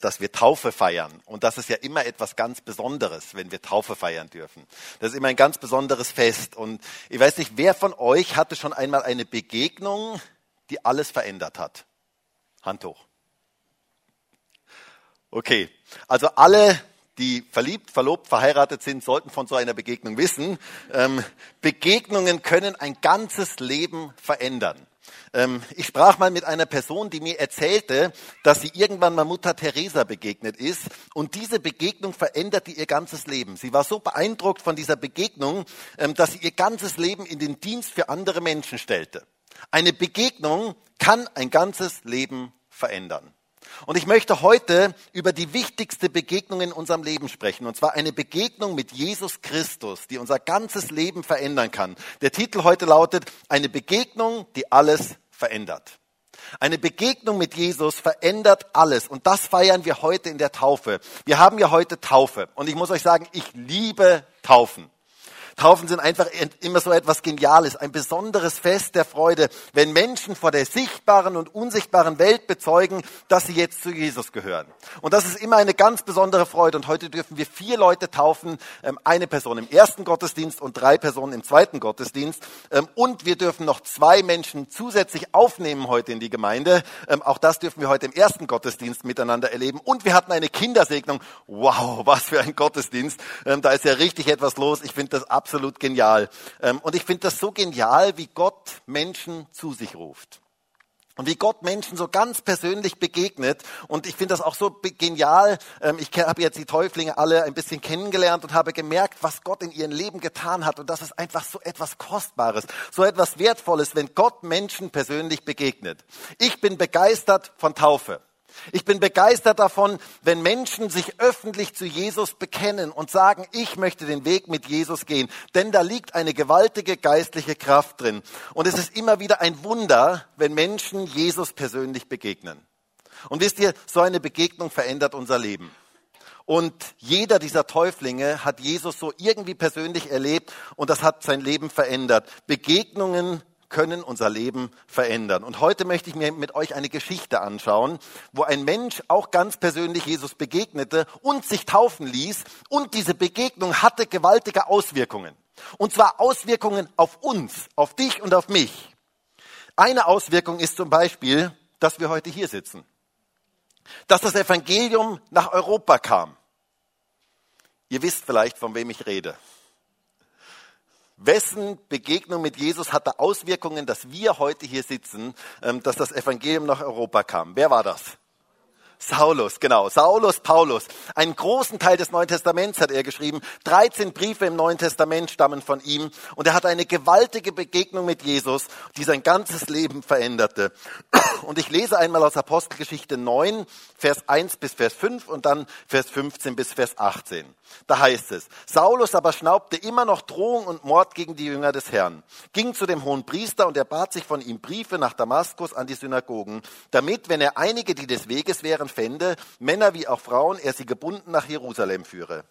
dass wir Taufe feiern. Und das ist ja immer etwas ganz Besonderes, wenn wir Taufe feiern dürfen. Das ist immer ein ganz besonderes Fest. Und ich weiß nicht, wer von euch hatte schon einmal eine Begegnung, die alles verändert hat? Hand hoch. Okay, also alle, die verliebt, verlobt, verheiratet sind, sollten von so einer Begegnung wissen. Ähm, Begegnungen können ein ganzes Leben verändern. Ähm, ich sprach mal mit einer Person, die mir erzählte, dass sie irgendwann mal Mutter Teresa begegnet ist und diese Begegnung veränderte ihr ganzes Leben. Sie war so beeindruckt von dieser Begegnung, ähm, dass sie ihr ganzes Leben in den Dienst für andere Menschen stellte. Eine Begegnung kann ein ganzes Leben verändern. Und ich möchte heute über die wichtigste Begegnung in unserem Leben sprechen. Und zwar eine Begegnung mit Jesus Christus, die unser ganzes Leben verändern kann. Der Titel heute lautet, eine Begegnung, die alles verändert. Eine Begegnung mit Jesus verändert alles. Und das feiern wir heute in der Taufe. Wir haben ja heute Taufe. Und ich muss euch sagen, ich liebe Taufen. Taufen sind einfach immer so etwas Geniales, ein besonderes Fest der Freude, wenn Menschen vor der sichtbaren und unsichtbaren Welt bezeugen, dass sie jetzt zu Jesus gehören. Und das ist immer eine ganz besondere Freude. Und heute dürfen wir vier Leute taufen, ähm, eine Person im ersten Gottesdienst und drei Personen im zweiten Gottesdienst. Ähm, und wir dürfen noch zwei Menschen zusätzlich aufnehmen heute in die Gemeinde. Ähm, auch das dürfen wir heute im ersten Gottesdienst miteinander erleben. Und wir hatten eine Kindersegnung. Wow, was für ein Gottesdienst. Da ist ja richtig etwas los. Ich finde das absolut genial. Ähm, und ich finde das so genial, wie Gott Menschen zu sich ruft. Und wie Gott Menschen so ganz persönlich begegnet. Und ich finde das auch so genial. Ähm, ich habe jetzt die Täuflinge alle ein bisschen kennengelernt und habe gemerkt, was Gott in ihrem Leben getan hat. Und das ist einfach so etwas Kostbares, so etwas Wertvolles, wenn Gott Menschen persönlich begegnet. Ich bin begeistert von Taufe. Ich bin begeistert davon, wenn Menschen sich öffentlich zu Jesus bekennen und sagen, ich möchte den Weg mit Jesus gehen, denn da liegt eine gewaltige geistliche Kraft drin. Und es ist immer wieder ein Wunder, wenn Menschen Jesus persönlich begegnen. Und wisst ihr, so eine Begegnung verändert unser Leben. Und jeder dieser Täuflinge hat Jesus so irgendwie persönlich erlebt und das hat sein Leben verändert. Begegnungen können unser Leben verändern. Und heute möchte ich mir mit euch eine Geschichte anschauen, wo ein Mensch auch ganz persönlich Jesus begegnete und sich taufen ließ. Und diese Begegnung hatte gewaltige Auswirkungen. Und zwar Auswirkungen auf uns, auf dich und auf mich. Eine Auswirkung ist zum Beispiel, dass wir heute hier sitzen. Dass das Evangelium nach Europa kam. Ihr wisst vielleicht, von wem ich rede. Wessen Begegnung mit Jesus hatte Auswirkungen, dass wir heute hier sitzen, ähm, dass das Evangelium nach Europa kam? Wer war das? Saulus, genau. Saulus Paulus. Einen großen Teil des Neuen Testaments hat er geschrieben. 13 Briefe im Neuen Testament stammen von ihm. Und er hatte eine gewaltige Begegnung mit Jesus, die sein ganzes Leben veränderte. Und ich lese einmal aus Apostelgeschichte 9, Vers 1 bis Vers 5 und dann Vers 15 bis Vers 18. Da heißt es, Saulus aber schnaubte immer noch Drohung und Mord gegen die Jünger des Herrn, ging zu dem hohen Priester und er bat sich von ihm Briefe nach Damaskus an die Synagogen, damit, wenn er einige, die des Weges wären, fände, Männer wie auch Frauen, er sie gebunden nach Jerusalem führe.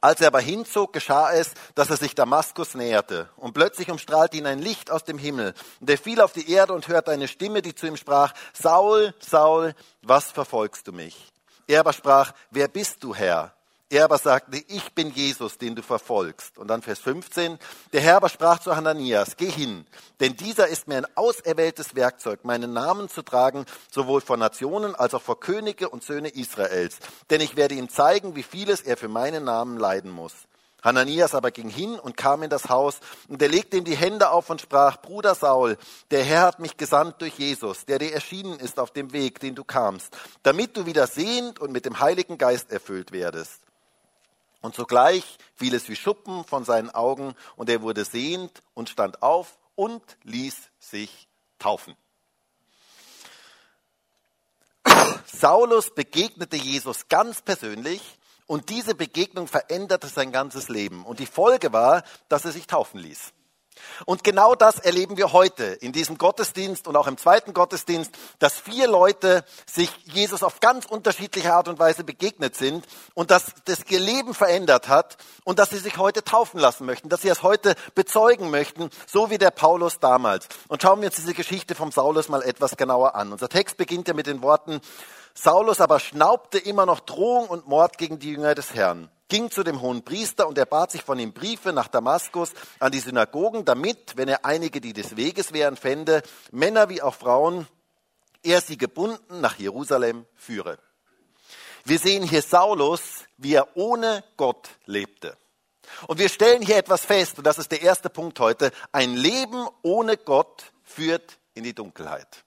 Als er aber hinzog, geschah es, dass er sich Damaskus näherte. Und plötzlich umstrahlte ihn ein Licht aus dem Himmel. Und er fiel auf die Erde und hörte eine Stimme, die zu ihm sprach, Saul, Saul, was verfolgst du mich? Er aber sprach, wer bist du, Herr? Er aber sagte, ich bin Jesus, den du verfolgst. Und dann Vers 15, der Herr aber sprach zu Hananias, geh hin, denn dieser ist mir ein auserwähltes Werkzeug, meinen Namen zu tragen, sowohl vor Nationen als auch vor Könige und Söhne Israels. Denn ich werde ihm zeigen, wie vieles er für meinen Namen leiden muss. Hananias aber ging hin und kam in das Haus, und er legte ihm die Hände auf und sprach, Bruder Saul, der Herr hat mich gesandt durch Jesus, der dir erschienen ist auf dem Weg, den du kamst, damit du wieder sehend und mit dem Heiligen Geist erfüllt werdest. Und sogleich fiel es wie Schuppen von seinen Augen und er wurde sehend und stand auf und ließ sich taufen. Saulus begegnete Jesus ganz persönlich und diese Begegnung veränderte sein ganzes Leben. Und die Folge war, dass er sich taufen ließ. Und genau das erleben wir heute in diesem Gottesdienst und auch im zweiten Gottesdienst, dass vier Leute sich Jesus auf ganz unterschiedliche Art und Weise begegnet sind und dass das ihr Leben verändert hat und dass sie sich heute taufen lassen möchten, dass sie es heute bezeugen möchten, so wie der Paulus damals. Und schauen wir uns diese Geschichte vom Saulus mal etwas genauer an. Unser Text beginnt ja mit den Worten, Saulus aber schnaubte immer noch Drohung und Mord gegen die Jünger des Herrn ging zu dem hohen Priester und er bat sich von ihm Briefe nach Damaskus an die Synagogen, damit, wenn er einige, die des Weges wären, fände, Männer wie auch Frauen, er sie gebunden nach Jerusalem führe. Wir sehen hier Saulus, wie er ohne Gott lebte. Und wir stellen hier etwas fest, und das ist der erste Punkt heute. Ein Leben ohne Gott führt in die Dunkelheit.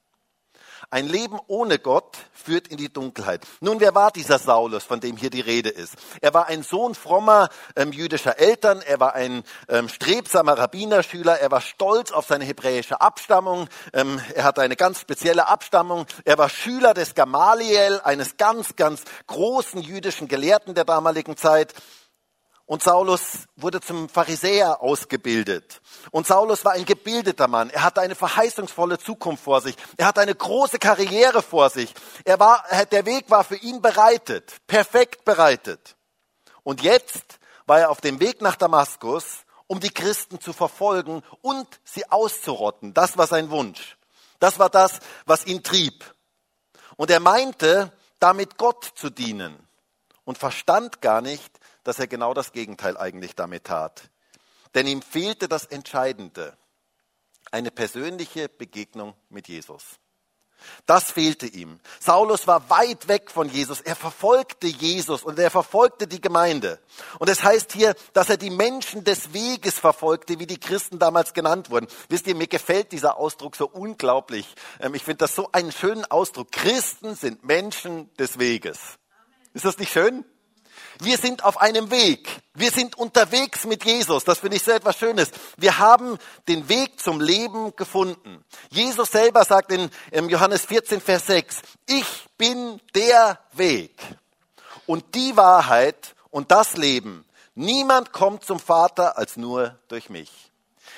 Ein Leben ohne Gott führt in die Dunkelheit. Nun, wer war dieser Saulus, von dem hier die Rede ist? Er war ein Sohn frommer ähm, jüdischer Eltern, er war ein ähm, strebsamer Rabbinerschüler, er war stolz auf seine hebräische Abstammung, ähm, er hatte eine ganz spezielle Abstammung, er war Schüler des Gamaliel, eines ganz, ganz großen jüdischen Gelehrten der damaligen Zeit. Und Saulus wurde zum Pharisäer ausgebildet. Und Saulus war ein gebildeter Mann. Er hatte eine verheißungsvolle Zukunft vor sich. Er hatte eine große Karriere vor sich. Er war, der Weg war für ihn bereitet, perfekt bereitet. Und jetzt war er auf dem Weg nach Damaskus, um die Christen zu verfolgen und sie auszurotten. Das war sein Wunsch. Das war das, was ihn trieb. Und er meinte, damit Gott zu dienen und verstand gar nicht, dass er genau das Gegenteil eigentlich damit tat. Denn ihm fehlte das Entscheidende, eine persönliche Begegnung mit Jesus. Das fehlte ihm. Saulus war weit weg von Jesus. Er verfolgte Jesus und er verfolgte die Gemeinde. Und es heißt hier, dass er die Menschen des Weges verfolgte, wie die Christen damals genannt wurden. Wisst ihr, mir gefällt dieser Ausdruck so unglaublich. Ähm, ich finde das so einen schönen Ausdruck. Christen sind Menschen des Weges. Ist das nicht schön? Wir sind auf einem Weg. Wir sind unterwegs mit Jesus. Das finde ich so etwas Schönes. Wir haben den Weg zum Leben gefunden. Jesus selber sagt in, in Johannes 14, Vers 6, ich bin der Weg und die Wahrheit und das Leben. Niemand kommt zum Vater als nur durch mich.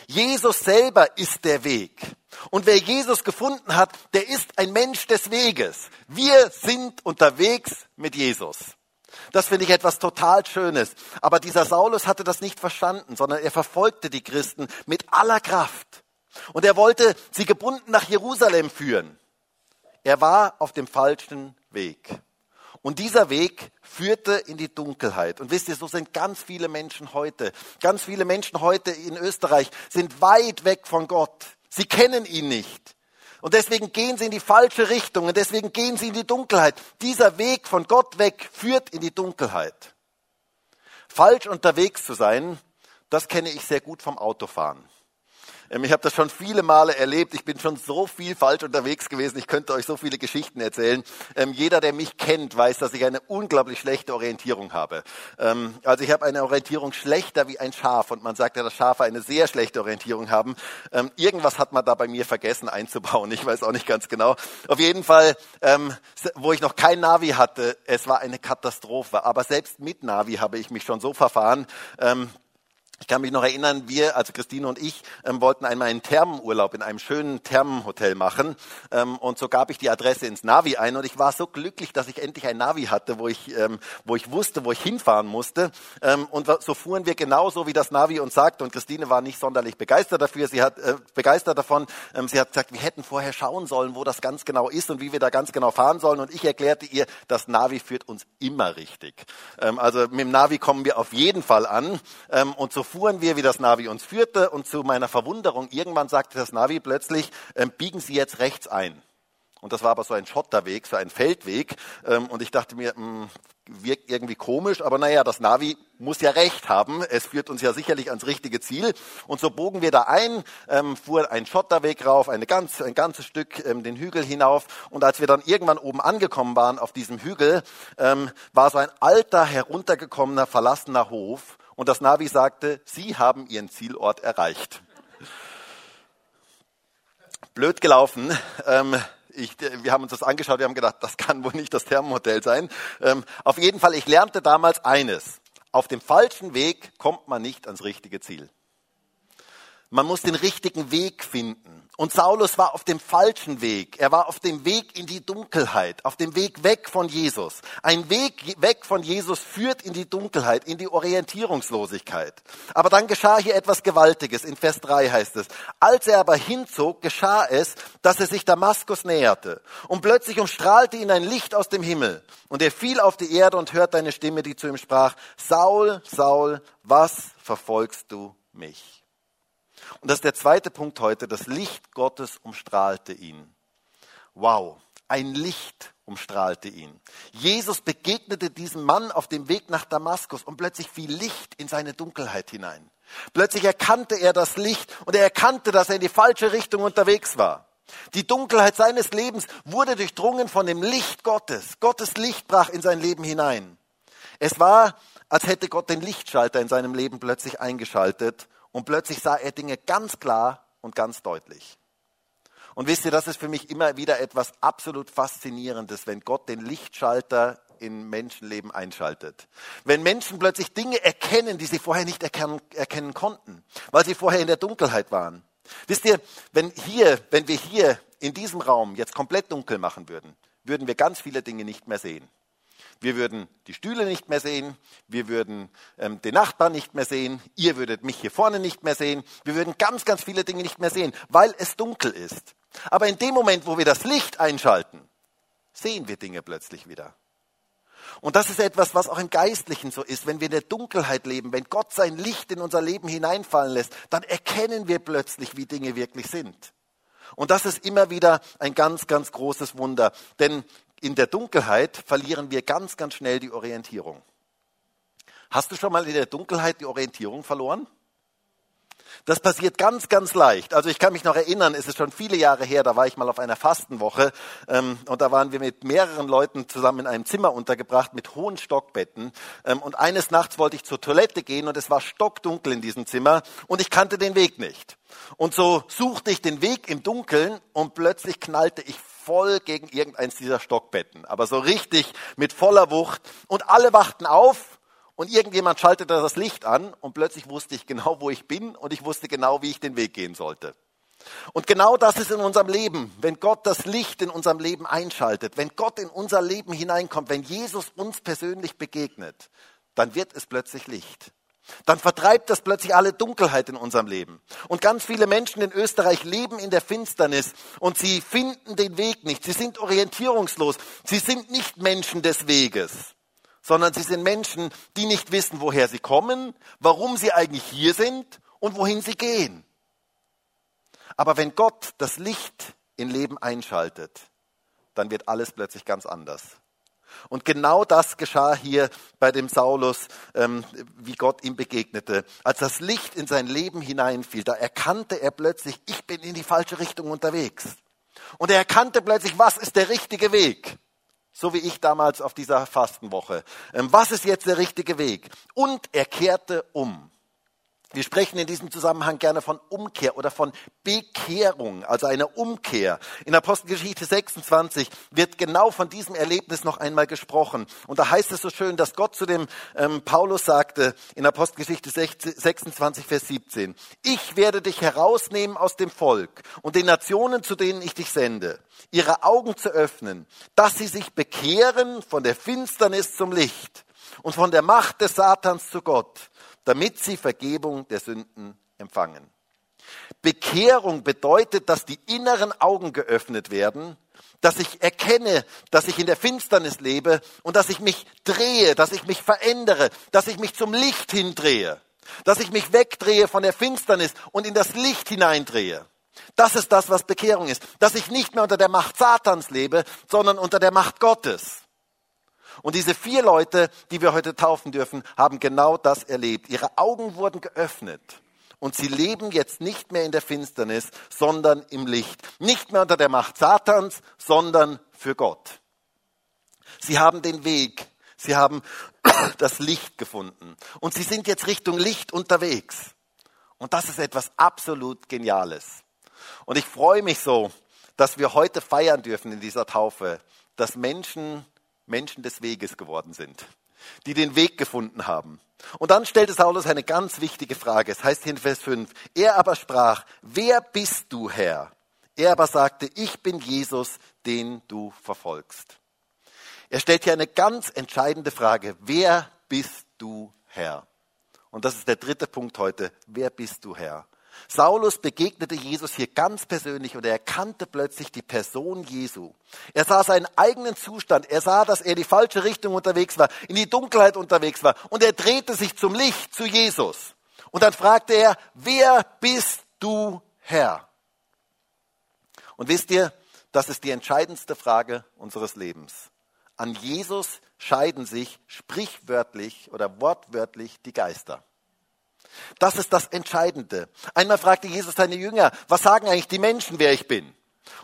Jesus selber ist der Weg. Und wer Jesus gefunden hat, der ist ein Mensch des Weges. Wir sind unterwegs mit Jesus. Das finde ich etwas total Schönes. Aber dieser Saulus hatte das nicht verstanden, sondern er verfolgte die Christen mit aller Kraft. Und er wollte sie gebunden nach Jerusalem führen. Er war auf dem falschen Weg. Und dieser Weg führte in die Dunkelheit. Und wisst ihr, so sind ganz viele Menschen heute. Ganz viele Menschen heute in Österreich sind weit weg von Gott. Sie kennen ihn nicht. Und deswegen gehen sie in die falsche Richtung und deswegen gehen sie in die Dunkelheit. Dieser Weg von Gott weg führt in die Dunkelheit. Falsch unterwegs zu sein, das kenne ich sehr gut vom Autofahren. Ähm, ich habe das schon viele Male erlebt. Ich bin schon so viel falsch unterwegs gewesen. Ich könnte euch so viele Geschichten erzählen. Ähm, jeder, der mich kennt, weiß, dass ich eine unglaublich schlechte Orientierung habe. Ähm, also ich habe eine Orientierung schlechter wie ein Schaf. Und man sagt ja, dass Schafe eine sehr schlechte Orientierung haben. Irgendwas hat man da bei mir vergessen einzubauen. Ich weiß auch nicht ganz genau. Auf jeden Fall, wo ich noch kein Navi hatte, es war eine Katastrophe. Aber selbst mit Navi habe ich mich schon so verfahren, ich kann mich noch erinnern, wir, also Christine und ich, ähm, wollten einmal einen Thermenurlaub in einem schönen Thermenhotel machen. Ähm, und so gab ich die Adresse ins Navi ein und ich war so glücklich, dass ich endlich ein Navi hatte, wo ich, ähm, wo ich wusste, wo ich hinfahren musste. Ähm, und so fuhren wir genauso, wie das Navi uns sagte. Und Christine war nicht sonderlich begeistert dafür. Sie hat äh, begeistert davon. Ähm, sie hat gesagt, wir hätten vorher schauen sollen, wo das ganz genau ist und wie wir da ganz genau fahren sollen. Und ich erklärte ihr, das Navi führt uns immer richtig. Ähm, also mit dem Navi kommen wir auf jeden Fall an. und so fuhren wir, wie das Navi uns führte und zu meiner Verwunderung, irgendwann sagte das Navi plötzlich, ähm, biegen Sie jetzt rechts ein. Und das war aber so ein Schotterweg, so ein Feldweg. Ähm, und ich dachte mir, mh, hm, wirkt irgendwie komisch, aber naja, das Navi muss ja recht haben. Es führt uns ja sicherlich ans richtige Ziel. Und so bogen wir da ein, ähm, fuhren einen Schotterweg rauf, eine ganz, ein ganzes Stück ähm, den Hügel hinauf. Und als wir dann irgendwann oben angekommen waren auf diesem Hügel, ähm, war so ein alter, heruntergekommener, verlassener Hof und das Navi sagte, Sie haben Ihren Zielort erreicht. Blöd gelaufen. Ähm, ich, wir haben uns das angeschaut, wir haben gedacht, das kann wohl nicht das Thermenhotel sein. Ähm, auf jeden Fall, ich lernte damals eines. Auf dem falschen Weg kommt man nicht ans richtige Ziel. Man muss den richtigen Weg finden. Und Saulus war auf dem falschen Weg. Er war auf dem Weg in die Dunkelheit, auf dem Weg weg von Jesus. Ein Weg weg von Jesus führt in die Dunkelheit, in die Orientierungslosigkeit. Aber dann geschah hier etwas Gewaltiges. In Vers 3 heißt es, als er aber hinzog, geschah es, dass er sich Damaskus näherte. Und plötzlich umstrahlte ihn ein Licht aus dem Himmel. Und er fiel auf die Erde und hörte eine Stimme, die zu ihm sprach, Saul, Saul, was verfolgst du mich? Und das ist der zweite Punkt heute. Das Licht Gottes umstrahlte ihn. Wow, ein Licht umstrahlte ihn. Jesus begegnete diesem Mann auf dem Weg nach Damaskus und plötzlich fiel Licht in seine Dunkelheit hinein. Plötzlich erkannte er das Licht und er erkannte, dass er in die falsche Richtung unterwegs war. Die Dunkelheit seines Lebens wurde durchdrungen von dem Licht Gottes. Gottes Licht brach in sein Leben hinein. Es war, als hätte Gott den Lichtschalter in seinem Leben plötzlich eingeschaltet und plötzlich sah er Dinge ganz klar und ganz deutlich. Und wisst ihr, das ist für mich immer wieder etwas absolut Faszinierendes, wenn Gott den Lichtschalter in Menschenleben einschaltet. Wenn Menschen plötzlich Dinge erkennen, die sie vorher nicht erkennen, erkennen konnten, weil sie vorher in der Dunkelheit waren. Wisst ihr, wenn hier, wenn wir hier in diesem Raum jetzt komplett dunkel machen würden, würden wir ganz viele Dinge nicht mehr sehen. Wir würden die Stühle nicht mehr sehen, wir würden ähm, den Nachbarn nicht mehr sehen, ihr würdet mich hier vorne nicht mehr sehen, wir würden ganz, ganz viele Dinge nicht mehr sehen, weil es dunkel ist. Aber in dem Moment, wo wir das Licht einschalten, sehen wir Dinge plötzlich wieder. Und das ist etwas, was auch im Geistlichen so ist. Wenn wir in der Dunkelheit leben, wenn Gott sein Licht in unser Leben hineinfallen lässt, dann erkennen wir plötzlich, wie Dinge wirklich sind. Und das ist immer wieder ein ganz, ganz großes Wunder. Denn in der Dunkelheit verlieren wir ganz, ganz schnell die Orientierung. Hast du schon mal in der Dunkelheit die Orientierung verloren? Das passiert ganz, ganz leicht. Also ich kann mich noch erinnern, es ist schon viele Jahre her, da war ich mal auf einer Fastenwoche ähm, und da waren wir mit mehreren Leuten zusammen in einem Zimmer untergebracht mit hohen Stockbetten. Ähm, und eines Nachts wollte ich zur Toilette gehen und es war stockdunkel in diesem Zimmer und ich kannte den Weg nicht. Und so suchte ich den Weg im Dunkeln und plötzlich knallte ich voll gegen irgendeins dieser Stockbetten. Aber so richtig mit voller Wucht. Und alle wachten auf und irgendjemand schaltete das Licht an und plötzlich wusste ich genau, wo ich bin und ich wusste genau, wie ich den Weg gehen sollte. Und genau das ist in unserem Leben, wenn Gott das Licht in unserem Leben einschaltet, wenn Gott in unser Leben hineinkommt, wenn Jesus uns persönlich begegnet, dann wird es plötzlich Licht. Dann vertreibt das plötzlich alle Dunkelheit in unserem Leben. Und ganz viele Menschen in Österreich leben in der Finsternis und sie finden den Weg nicht. Sie sind orientierungslos. Sie sind nicht Menschen des Weges sondern sie sind Menschen, die nicht wissen, woher sie kommen, warum sie eigentlich hier sind und wohin sie gehen. Aber wenn Gott das Licht in Leben einschaltet, dann wird alles plötzlich ganz anders. Und genau das geschah hier bei dem Saulus, ähm, wie Gott ihm begegnete. Als das Licht in sein Leben hineinfiel, da erkannte er plötzlich, ich bin in die falsche Richtung unterwegs. Und er erkannte plötzlich, was ist der richtige Weg. So wie ich damals auf dieser Fastenwoche. Ähm, was ist jetzt der richtige Weg? Und er kehrte um. Wir sprechen in diesem Zusammenhang gerne von Umkehr oder von Bekehrung, also einer Umkehr. In Apostelgeschichte 26 wird genau von diesem Erlebnis noch einmal gesprochen. Und da heißt es so schön, dass Gott zu dem ähm, Paulus sagte in Apostelgeschichte 26, Vers 17, ich werde dich herausnehmen aus dem Volk und den Nationen, zu denen ich dich sende, ihre Augen zu öffnen, dass sie sich bekehren von der Finsternis zum Licht und von der Macht des Satans zu Gott damit sie Vergebung der Sünden empfangen. Bekehrung bedeutet, dass die inneren Augen geöffnet werden, dass ich erkenne, dass ich in der Finsternis lebe und dass ich mich drehe, dass ich mich verändere, dass ich mich zum Licht hindrehe, dass ich mich wegdrehe von der Finsternis und in das Licht hineindrehe. Das ist das, was Bekehrung ist, dass ich nicht mehr unter der Macht Satans lebe, sondern unter der Macht Gottes. Und diese vier Leute, die wir heute taufen dürfen, haben genau das erlebt. Ihre Augen wurden geöffnet. Und sie leben jetzt nicht mehr in der Finsternis, sondern im Licht. Nicht mehr unter der Macht Satans, sondern für Gott. Sie haben den Weg. Sie haben das Licht gefunden. Und sie sind jetzt Richtung Licht unterwegs. Und das ist etwas absolut Geniales. Und ich freue mich so, dass wir heute feiern dürfen in dieser Taufe, dass Menschen Menschen des Weges geworden sind. die den Weg gefunden haben. Und dann stellte Saulus eine ganz wichtige Frage. Es heißt hier in Vers 5, er aber sprach, wer bist du, Herr? Er aber sagte, ich bin Jesus, den du verfolgst. Er stellt hier eine ganz entscheidende Frage. Wer bist du, Herr? Und das ist der dritte Punkt heute. Wer bist du, Herr? Saulus begegnete Jesus hier ganz persönlich und er erkannte plötzlich die Person Jesu. Er sah seinen eigenen Zustand. Er sah, dass er in die falsche Richtung unterwegs war, in die Dunkelheit unterwegs war. Und er drehte sich zum Licht, zu Jesus. Und dann fragte er, wer bist du, Herr? Und wisst ihr, das ist die entscheidendste Frage unseres Lebens. An Jesus scheiden sich sprichwörtlich oder wortwörtlich die Geister. Das ist das Entscheidende. Einmal fragte Jesus seine Jünger, was sagen eigentlich die Menschen, wer ich bin?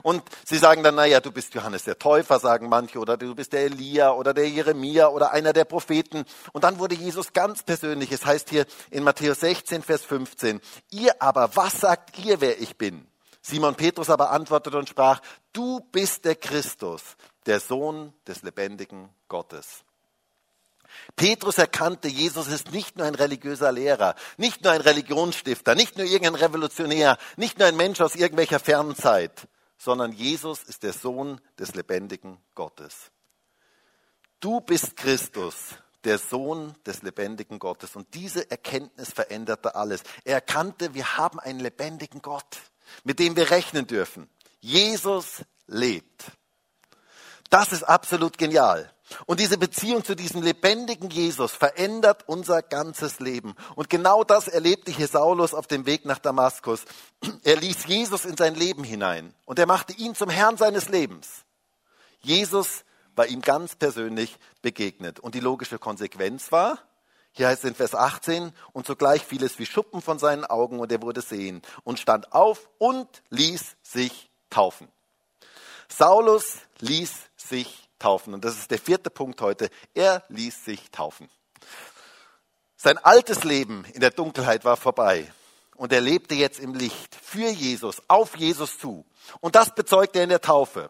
Und sie sagen dann, naja, du bist Johannes der Täufer, sagen manche, oder du bist der Elia oder der Jeremia oder einer der Propheten. Und dann wurde Jesus ganz persönlich. Es heißt hier in Matthäus 16, Vers 15, ihr aber, was sagt ihr, wer ich bin? Simon Petrus aber antwortete und sprach, du bist der Christus, der Sohn des lebendigen Gottes. Petrus erkannte, Jesus ist nicht nur ein religiöser Lehrer, nicht nur ein Religionsstifter, nicht nur irgendein Revolutionär, nicht nur ein Mensch aus irgendwelcher fernen Zeit, sondern Jesus ist der Sohn des lebendigen Gottes. Du bist Christus, der Sohn des lebendigen Gottes. Und diese Erkenntnis veränderte alles. Er erkannte, wir haben einen lebendigen Gott, mit dem wir rechnen dürfen. Jesus lebt. Das ist absolut genial. Und diese Beziehung zu diesem lebendigen Jesus verändert unser ganzes Leben. Und genau das erlebte hier Saulus auf dem Weg nach Damaskus. Er ließ Jesus in sein Leben hinein und er machte ihn zum Herrn seines Lebens. Jesus war ihm ganz persönlich begegnet. Und die logische Konsequenz war, hier heißt es in Vers 18, und sogleich fiel es wie Schuppen von seinen Augen und er wurde sehen und stand auf und ließ sich taufen. Saulus ließ sich taufen. Und das ist der vierte Punkt heute. Er ließ sich taufen. Sein altes Leben in der Dunkelheit war vorbei. Und er lebte jetzt im Licht für Jesus, auf Jesus zu. Und das bezeugt er in der Taufe.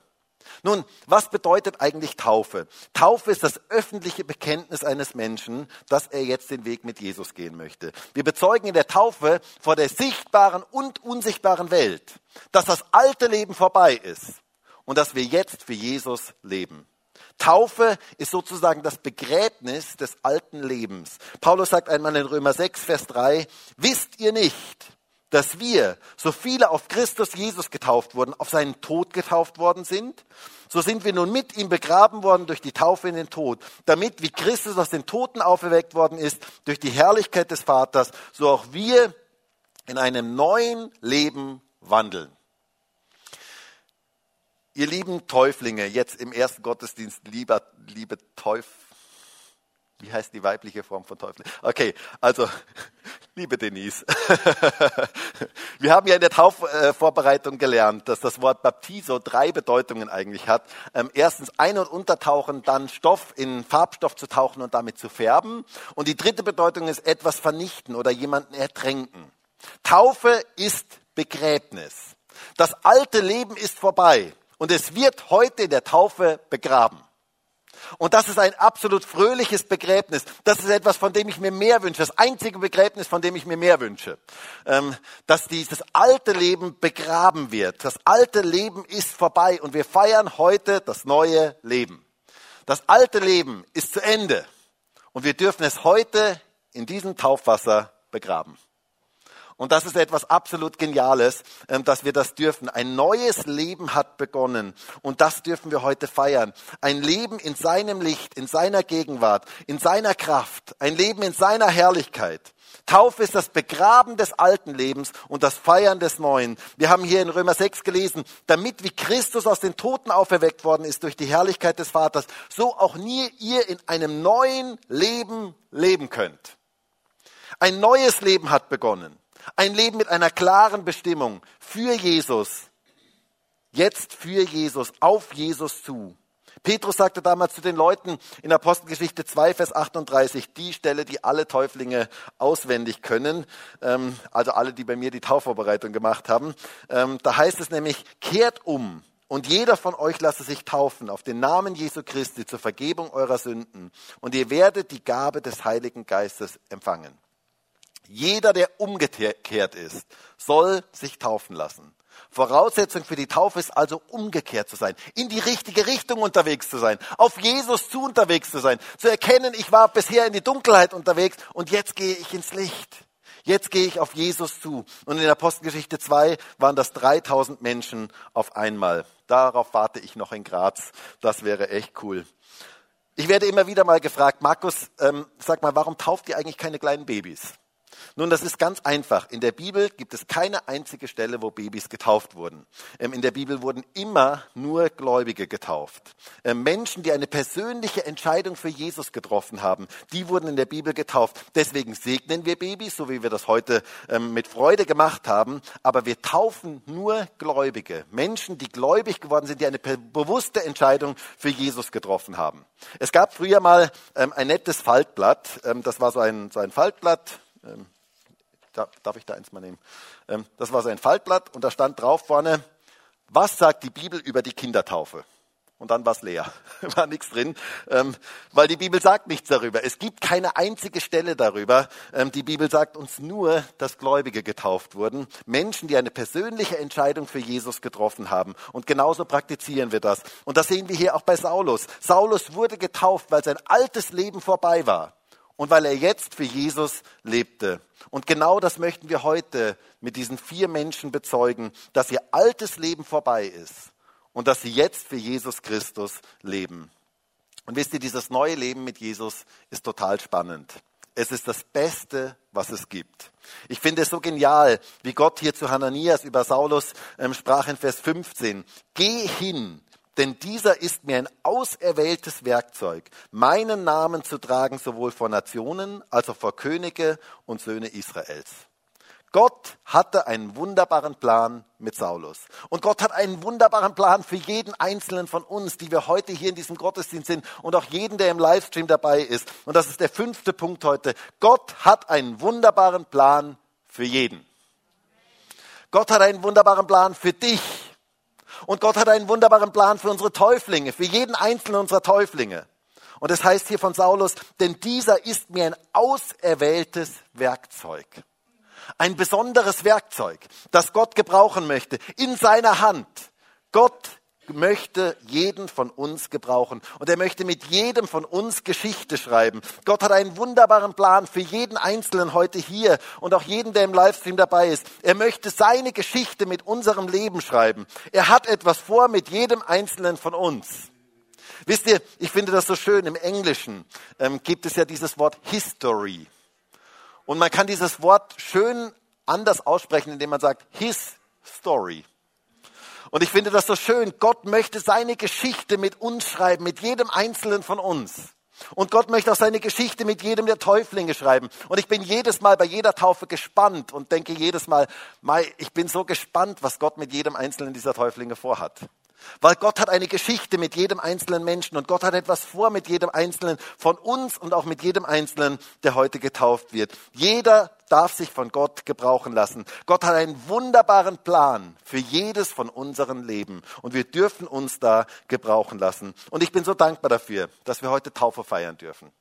Nun, was bedeutet eigentlich Taufe? Taufe ist das öffentliche Bekenntnis eines Menschen, dass er jetzt den Weg mit Jesus gehen möchte. Wir bezeugen in der Taufe vor der sichtbaren und unsichtbaren Welt, dass das alte Leben vorbei ist und dass wir jetzt für Jesus leben. Taufe ist sozusagen das Begräbnis des alten Lebens. Paulus sagt einmal in Römer 6, Vers 3, wisst ihr nicht, dass wir, so viele auf Christus Jesus getauft wurden, auf seinen Tod getauft worden sind? So sind wir nun mit ihm begraben worden durch die Taufe in den Tod, damit wie Christus aus den Toten auferweckt worden ist durch die Herrlichkeit des Vaters, so auch wir in einem neuen Leben wandeln. Ihr lieben Täuflinge, jetzt im ersten Gottesdienst, lieber, liebe Teuf, wie heißt die weibliche Form von Täufling? Okay, also, liebe Denise, wir haben ja in der Taufvorbereitung gelernt, dass das Wort Baptiso drei Bedeutungen eigentlich hat. Ähm, erstens ein- und untertauchen, dann Stoff in Farbstoff zu tauchen und damit zu färben. Und die dritte Bedeutung ist etwas vernichten oder jemanden ertränken. Taufe ist Begräbnis. Das alte Leben ist vorbei. Und es wird heute in der Taufe begraben. Und das ist ein absolut fröhliches Begräbnis. Das ist etwas, von dem ich mir mehr wünsche. Das einzige Begräbnis, von dem ich mir mehr wünsche. Ähm, dass dieses alte Leben begraben wird. Das alte Leben ist vorbei und wir feiern heute das neue Leben. Das alte Leben ist zu Ende und wir dürfen es heute in diesem Taufwasser begraben. Und das ist etwas absolut Geniales, ähm, dass wir das dürfen. Ein neues Leben hat begonnen und das dürfen wir heute feiern. Ein Leben in seinem Licht, in seiner Gegenwart, in seiner Kraft, ein Leben in seiner Herrlichkeit. Taufe ist das Begraben des alten Lebens und das Feiern des Neuen. Wir haben hier in Römer 6 gelesen, damit wie Christus aus den Toten auferweckt worden ist durch die Herrlichkeit des Vaters, so auch nie ihr in einem neuen Leben leben könnt. Ein neues Leben hat begonnen. Ein Leben mit einer klaren Bestimmung für Jesus. Jetzt für Jesus, auf Jesus zu. Petrus sagte damals zu den Leuten in Apostelgeschichte 2, Vers 38, die Stelle, die alle Täuflinge auswendig können, ähm, also alle, die bei mir die Taufvorbereitung gemacht haben. Ähm, da heißt es nämlich, kehrt um Und jeder von euch lasse sich taufen auf den Namen Jesu Christi zur Vergebung eurer Sünden. Und ihr werdet die Gabe des Heiligen Geistes empfangen. Jeder, der umgekehrt ist, soll sich taufen lassen. Voraussetzung für die Taufe ist also umgekehrt zu sein, in die richtige Richtung unterwegs zu sein, auf Jesus zu unterwegs zu sein, zu erkennen, ich war bisher in die Dunkelheit unterwegs und jetzt gehe ich ins Licht. Jetzt gehe ich auf Jesus zu. Und in Apostelgeschichte 2 waren das 3000 Menschen auf einmal. Darauf warte ich noch in Graz. Das wäre echt cool. Ich werde immer wieder mal gefragt, Markus, ähm, sag mal, warum tauft ihr eigentlich keine kleinen Babys? Nun, das ist ganz einfach. In der Bibel gibt es keine einzige Stelle, wo Babys getauft wurden. Ähm, in der Bibel wurden immer nur Gläubige getauft. Ähm, Menschen, die eine persönliche Entscheidung für Jesus getroffen haben, die wurden in der Bibel getauft. Deswegen segnen wir Babys, so wie wir das heute ähm, mit Freude gemacht haben. Aber wir taufen nur Gläubige. Menschen, die gläubig geworden sind, die eine bewusste Entscheidung für Jesus getroffen haben. Es gab früher mal ein nettes Faltblatt. Das war so ein, so ein Faltblatt ähm, da, darf ich da eins mal nehmen? Ähm, das war sein Faltblatt und da stand drauf vorne, was sagt die Bibel über die Kindertaufe? Und dann war es leer, war nichts drin, ähm, weil die Bibel sagt nichts darüber. Es gibt keine einzige Stelle darüber. Ähm, die Bibel sagt uns nur, dass Gläubige getauft wurden, Menschen, die eine persönliche Entscheidung für Jesus getroffen haben. Und genauso praktizieren wir das. Und das sehen wir hier auch bei Saulus. Saulus wurde getauft, weil sein altes Leben vorbei war und weil er jetzt für Jesus lebte. Und genau das möchten wir heute mit diesen vier Menschen bezeugen, dass ihr altes Leben vorbei ist und dass sie jetzt für Jesus Christus leben. Und wisst ihr, dieses neue Leben mit Jesus ist total spannend. Es ist das Beste, was es gibt. Ich finde es so genial, wie Gott hier zu Hananias über Saulus ähm, sprach in Vers 15. Geh hin denn dieser ist mir ein auserwähltes Werkzeug, meinen Namen zu tragen, sowohl vor Nationen als auch vor Könige und Söhne Israels. Gott hatte einen wunderbaren Plan mit Saulus. Und Gott hat einen wunderbaren Plan für jeden einzelnen von uns, die wir heute hier in diesem Gottesdienst sind und auch jeden, der im Livestream dabei ist. Und das ist der fünfte Punkt heute. Gott hat einen wunderbaren Plan für jeden. Gott hat einen wunderbaren Plan für dich. Und Gott hat einen wunderbaren Plan für unsere Täuflinge, für jeden einzelnen unserer Täuflinge. Und es das heißt hier von Saulus, denn dieser ist mir ein auserwähltes Werkzeug. Ein besonderes Werkzeug, das Gott gebrauchen möchte, in seiner Hand. Gott möchte jeden von uns gebrauchen und er möchte mit jedem von uns Geschichte schreiben. Gott hat einen wunderbaren Plan für jeden Einzelnen heute hier und auch jeden, der im Livestream dabei ist. Er möchte seine Geschichte mit unserem Leben schreiben. Er hat etwas vor mit jedem Einzelnen von uns. Wisst ihr, ich finde das so schön, im Englischen ähm, gibt es ja dieses Wort History. Und man kann dieses Wort schön anders aussprechen, indem man sagt His Story. Und ich finde das so schön. Gott möchte seine Geschichte mit uns schreiben, mit jedem Einzelnen von uns. Und Gott möchte auch seine Geschichte mit jedem der Täuflinge schreiben. Und ich bin jedes Mal bei jeder Taufe gespannt und denke jedes Mal, Mai, ich bin so gespannt, was Gott mit jedem einzelnen dieser Täuflinge vorhat. Weil Gott hat eine Geschichte mit jedem einzelnen Menschen und Gott hat etwas vor mit jedem einzelnen von uns und auch mit jedem einzelnen, der heute getauft wird. Jeder darf sich von Gott gebrauchen lassen. Gott hat einen wunderbaren Plan für jedes von unseren Leben und wir dürfen uns da gebrauchen lassen. Und ich bin so dankbar dafür, dass wir heute Taufe feiern dürfen.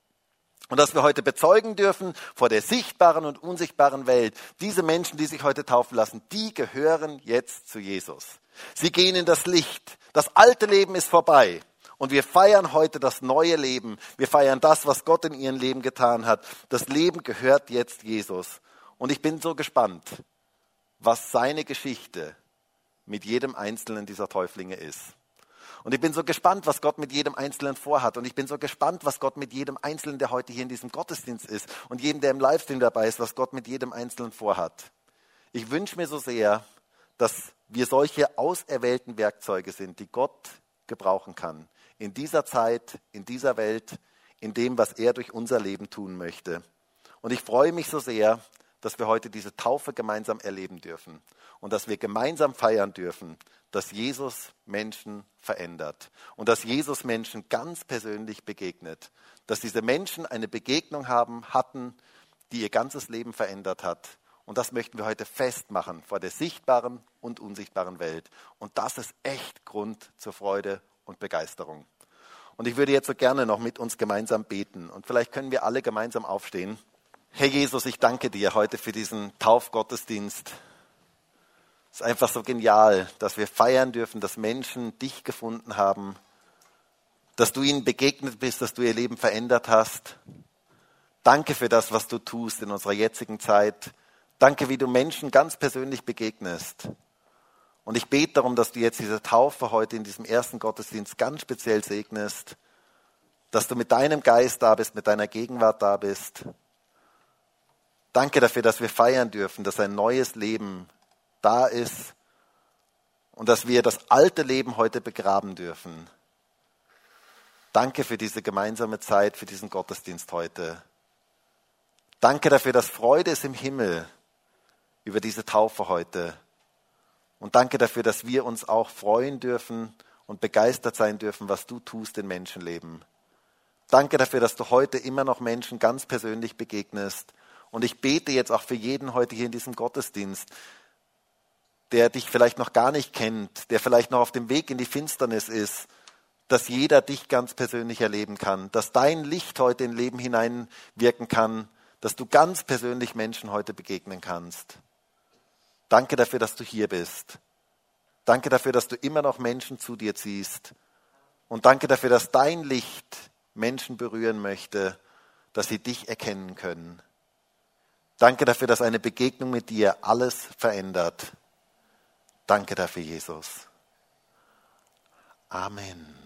Und dass wir heute bezeugen dürfen vor der sichtbaren und unsichtbaren Welt, diese Menschen, die sich heute taufen lassen, die gehören jetzt zu Jesus. Sie gehen in das Licht. Das alte Leben ist vorbei. Und wir feiern heute das neue Leben. Wir feiern das, was Gott in ihrem Leben getan hat. Das Leben gehört jetzt Jesus. Und ich bin so gespannt, was seine Geschichte mit jedem einzelnen dieser Täuflinge ist. Und ich bin so gespannt, was Gott mit jedem Einzelnen vorhat. Und ich bin so gespannt, was Gott mit jedem Einzelnen, der heute hier in diesem Gottesdienst ist und jedem, der im Livestream dabei ist, was Gott mit jedem Einzelnen vorhat. Ich wünsche mir so sehr, dass wir solche auserwählten Werkzeuge sind, die Gott gebrauchen kann in dieser Zeit, in dieser Welt, in dem, was er durch unser Leben tun möchte. Und ich freue mich so sehr, dass wir heute diese Taufe gemeinsam erleben dürfen und dass wir gemeinsam feiern dürfen, dass Jesus Menschen verändert und dass Jesus Menschen ganz persönlich begegnet, dass diese Menschen eine Begegnung haben, hatten, die ihr ganzes Leben verändert hat Und das möchten wir heute festmachen vor der sichtbaren und unsichtbaren Welt. Und das ist echt Grund zur Freude und Begeisterung. Und ich würde jetzt so gerne noch mit uns gemeinsam beten. Und vielleicht können wir alle gemeinsam aufstehen. Herr Jesus, ich danke dir heute für diesen Taufgottesdienst. Es ist einfach so genial, dass wir feiern dürfen, dass Menschen dich gefunden haben, dass du ihnen begegnet bist, dass du ihr Leben verändert hast. Danke für das, was du tust in unserer jetzigen Zeit. Danke, wie du Menschen ganz persönlich begegnest. Und ich bete darum, dass du jetzt diese Taufe heute in diesem ersten Gottesdienst ganz speziell segnest, dass du mit deinem Geist da bist, mit deiner Gegenwart da bist. Danke dafür, dass wir feiern dürfen, dass ein neues Leben da ist und dass wir das alte Leben heute begraben dürfen. Danke für diese gemeinsame Zeit, für diesen Gottesdienst heute. Danke dafür, dass Freude ist im Himmel über diese Taufe heute. Und danke dafür, dass wir uns auch freuen dürfen und begeistert sein dürfen, was du tust in Menschenleben. Danke dafür, dass du heute immer noch Menschen ganz persönlich begegnest. Und ich bete jetzt auch für jeden heute hier in diesem Gottesdienst, der dich vielleicht noch gar nicht kennt, der vielleicht noch auf dem Weg in die Finsternis ist, dass jeder dich ganz persönlich erleben kann, dass dein Licht heute in Leben hineinwirken kann, dass du ganz persönlich Menschen heute begegnen kannst. Danke dafür, dass du hier bist. Danke dafür, dass du immer noch Menschen zu dir ziehst. Und danke dafür, dass dein Licht Menschen berühren möchte, dass sie dich erkennen können. Danke dafür, dass eine Begegnung mit dir alles verändert. Danke dafür, Jesus. Amen.